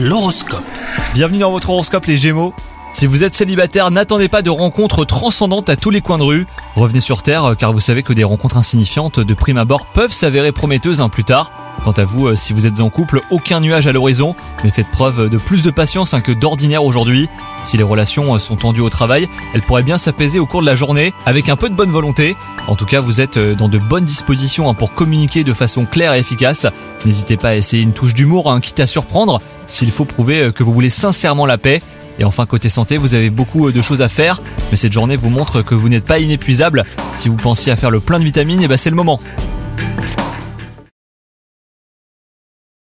L'horoscope. Bienvenue dans votre horoscope les Gémeaux. Si vous êtes célibataire, n'attendez pas de rencontres transcendantes à tous les coins de rue. Revenez sur Terre euh, car vous savez que des rencontres insignifiantes de prime abord peuvent s'avérer prometteuses hein, plus tard. Quant à vous, euh, si vous êtes en couple, aucun nuage à l'horizon, mais faites preuve de plus de patience hein, que d'ordinaire aujourd'hui. Si les relations euh, sont tendues au travail, elles pourraient bien s'apaiser au cours de la journée avec un peu de bonne volonté. En tout cas, vous êtes dans de bonnes dispositions hein, pour communiquer de façon claire et efficace. N'hésitez pas à essayer une touche d'humour, hein, quitte à surprendre, s'il faut prouver euh, que vous voulez sincèrement la paix. Et enfin, côté santé, vous avez beaucoup euh, de choses à faire, mais cette journée vous montre que vous n'êtes pas inépuisable. Si vous pensiez à faire le plein de vitamines, et ben c'est le moment.